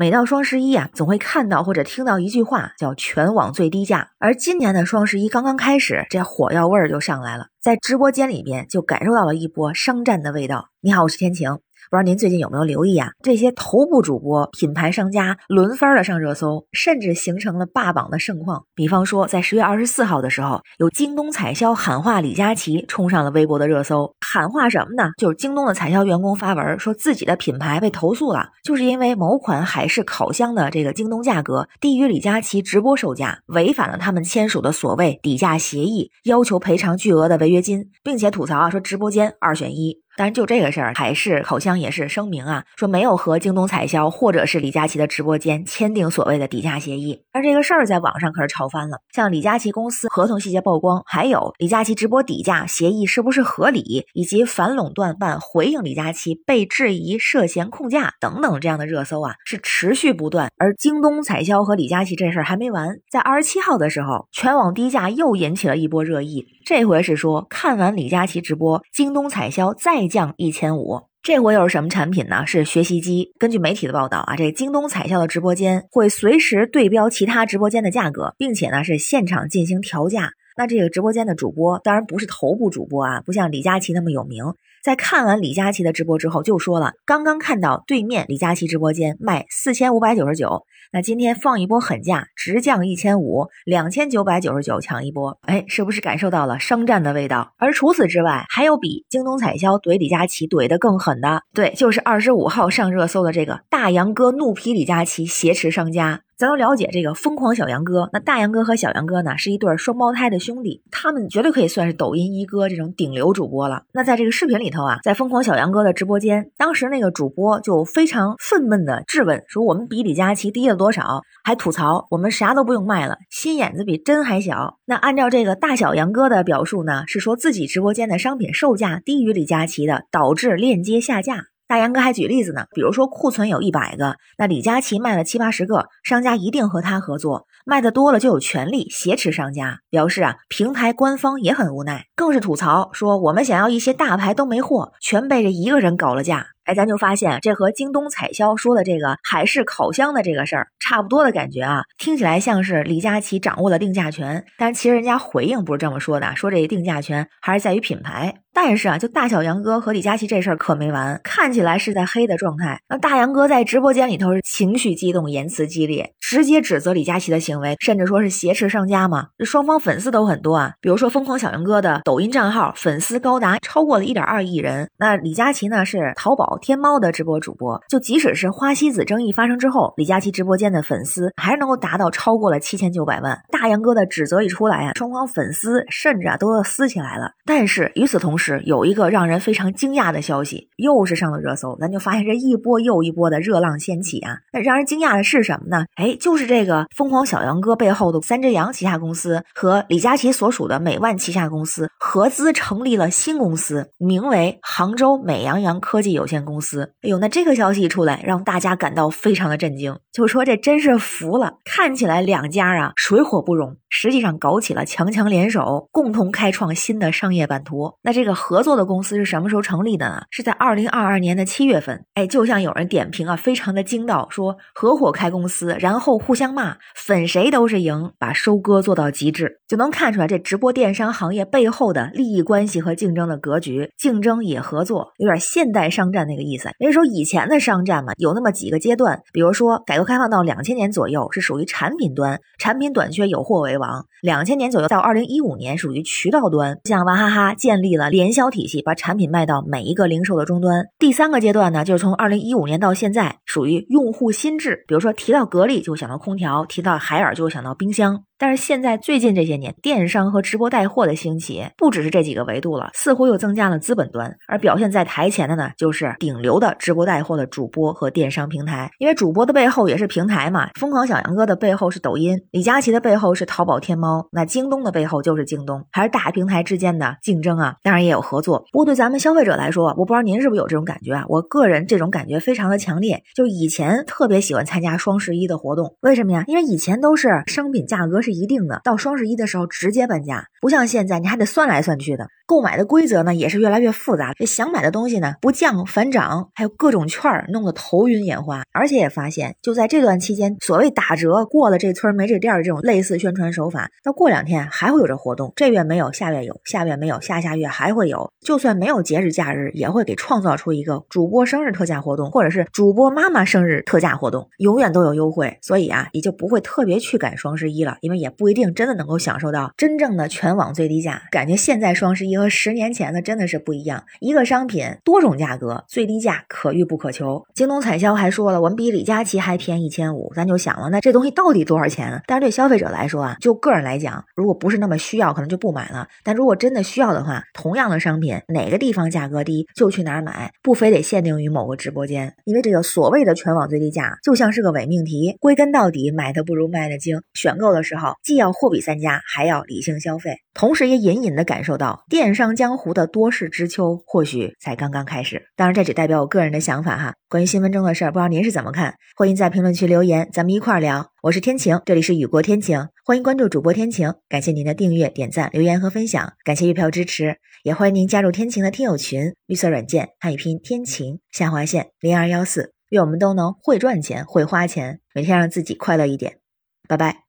每到双十一啊，总会看到或者听到一句话，叫“全网最低价”。而今年的双十一刚刚开始，这火药味儿就上来了，在直播间里边就感受到了一波商战的味道。你好，我是天晴。不知道您最近有没有留意啊？这些头部主播、品牌商家轮番的上热搜，甚至形成了霸榜的盛况。比方说，在十月二十四号的时候，有京东彩销喊话李佳琦，冲上了微博的热搜。喊话什么呢？就是京东的采销员工发文说自己的品牌被投诉了，就是因为某款海氏烤箱的这个京东价格低于李佳琦直播售价，违反了他们签署的所谓底价协议，要求赔偿巨额的违约金，并且吐槽啊说直播间二选一。但是就这个事儿，海事烤箱也是声明啊，说没有和京东彩销或者是李佳琦的直播间签订所谓的底价协议。而这个事儿在网上可是吵翻了，像李佳琦公司合同细节曝光，还有李佳琦直播底价协议是不是合理，以及反垄断办回应李佳琦被质疑涉嫌控价等等这样的热搜啊，是持续不断。而京东彩销和李佳琦这事儿还没完，在二十七号的时候，全网低价又引起了一波热议。这回是说看完李佳琦直播，京东彩销再降一千五。这回又是什么产品呢？是学习机。根据媒体的报道啊，这京东彩校的直播间会随时对标其他直播间的价格，并且呢是现场进行调价。那这个直播间的主播当然不是头部主播啊，不像李佳琦那么有名。在看完李佳琦的直播之后，就说了刚刚看到对面李佳琦直播间卖四千五百九十九，那今天放一波狠价，直降一千五，两千九百九十九抢一波。哎，是不是感受到了商战的味道？而除此之外，还有比京东彩销怼李佳琦怼得更狠的，对，就是二十五号上热搜的这个大杨哥怒批李佳琦挟持商家。咱都了解这个疯狂小杨哥，那大杨哥和小杨哥呢是一对双胞胎的兄弟，他们绝对可以算是抖音一哥这种顶流主播了。那在这个视频里头啊，在疯狂小杨哥的直播间，当时那个主播就非常愤懑的质问说：“我们比李佳琦低了多少？”还吐槽我们啥都不用卖了，心眼子比针还小。那按照这个大小杨哥的表述呢，是说自己直播间的商品售价低于李佳琦的，导致链接下架。大杨哥还举例子呢，比如说库存有一百个，那李佳琦卖了七八十个，商家一定和他合作，卖的多了就有权利挟持商家。表示啊，平台官方也很无奈，更是吐槽说我们想要一些大牌都没货，全被这一个人搞了价。哎，咱就发现这和京东彩销说的这个海氏烤箱的这个事儿差不多的感觉啊，听起来像是李佳琦掌握了定价权，但其实人家回应不是这么说的，说这定价权还是在于品牌。但是啊，就大小杨哥和李佳琦这事儿可没完，看起来是在黑的状态。那大杨哥在直播间里头是情绪激动，言辞激烈，直接指责李佳琦的行为，甚至说是挟持商家嘛。这双方粉丝都很多啊，比如说疯狂小杨哥的抖音账号粉丝高达超过了一点二亿人，那李佳琦呢是淘宝。天猫的直播主播，就即使是花西子争议发生之后，李佳琦直播间的粉丝还是能够达到超过了七千九百万。大杨哥的指责一出来啊，双方粉丝甚至啊都要撕起来了。但是与此同时，是有一个让人非常惊讶的消息，又是上了热搜。咱就发现这一波又一波的热浪掀起啊。那让人惊讶的是什么呢？哎，就是这个疯狂小杨哥背后的三只羊旗下公司和李佳琦所属的美万旗下公司合资成立了新公司，名为杭州美羊羊科技有限。公司，哎呦，那这个消息一出来，让大家感到非常的震惊，就说这真是服了。看起来两家啊水火不容，实际上搞起了强强联手，共同开创新的商业版图。那这个合作的公司是什么时候成立的呢？是在二零二二年的七月份。哎，就像有人点评啊，非常的精到，说合伙开公司，然后互相骂，粉谁都是赢，把收割做到极致，就能看出来这直播电商行业背后的利益关系和竞争的格局，竞争也合作，有点现代商战那。个意思，因为说以前的商战嘛，有那么几个阶段，比如说改革开放到两千年左右是属于产品端，产品短缺有货为王；两千年左右到二零一五年属于渠道端，像娃哈哈建立了联销体系，把产品卖到每一个零售的终端。第三个阶段呢，就是从二零一五年到现在属于用户心智，比如说提到格力就想到空调，提到海尔就想到冰箱。但是现在最近这些年，电商和直播带货的兴起，不只是这几个维度了，似乎又增加了资本端。而表现在台前的呢，就是顶流的直播带货的主播和电商平台。因为主播的背后也是平台嘛，疯狂小杨哥的背后是抖音，李佳琦的背后是淘宝天猫，那京东的背后就是京东，还是大平台之间的竞争啊。当然也有合作。不过对咱们消费者来说，我不知道您是不是有这种感觉啊？我个人这种感觉非常的强烈，就以前特别喜欢参加双十一的活动，为什么呀？因为以前都是商品价格。是一定的，到双十一的时候直接半价，不像现在你还得算来算去的。购买的规则呢也是越来越复杂，这想买的东西呢不降反涨，还有各种券儿，弄得头晕眼花。而且也发现，就在这段期间，所谓打折过了这村没这店的这种类似宣传手法，到过两天还会有这活动，这月没有，下月有，下月没有，下下月还会有。就算没有节日假日，也会给创造出一个主播生日特价活动，或者是主播妈妈生日特价活动，永远都有优惠。所以啊，也就不会特别去赶双十一了，因为也不一定真的能够享受到真正的全网最低价。感觉现在双十一。和十年前的真的是不一样，一个商品多种价格，最低价可遇不可求。京东彩销还说了，我们比李佳琦还便宜一千五，咱就想了，那这东西到底多少钱？但是对消费者来说啊，就个人来讲，如果不是那么需要，可能就不买了。但如果真的需要的话，同样的商品，哪个地方价格低就去哪儿买，不非得限定于某个直播间。因为这个所谓的全网最低价，就像是个伪命题，归根到底，买的不如卖的精。选购的时候，既要货比三家，还要理性消费，同时也隐隐的感受到电。商江湖的多事之秋，或许才刚刚开始。当然，这只代表我个人的想法哈。关于新闻中的事儿，不知道您是怎么看？欢迎在评论区留言，咱们一块儿聊。我是天晴，这里是雨过天晴，欢迎关注主播天晴。感谢您的订阅、点赞、留言和分享，感谢月票支持，也欢迎您加入天晴的听友群。绿色软件汉语拼天晴下划线零二幺四，愿我们都能会赚钱、会花钱，每天让自己快乐一点。拜拜。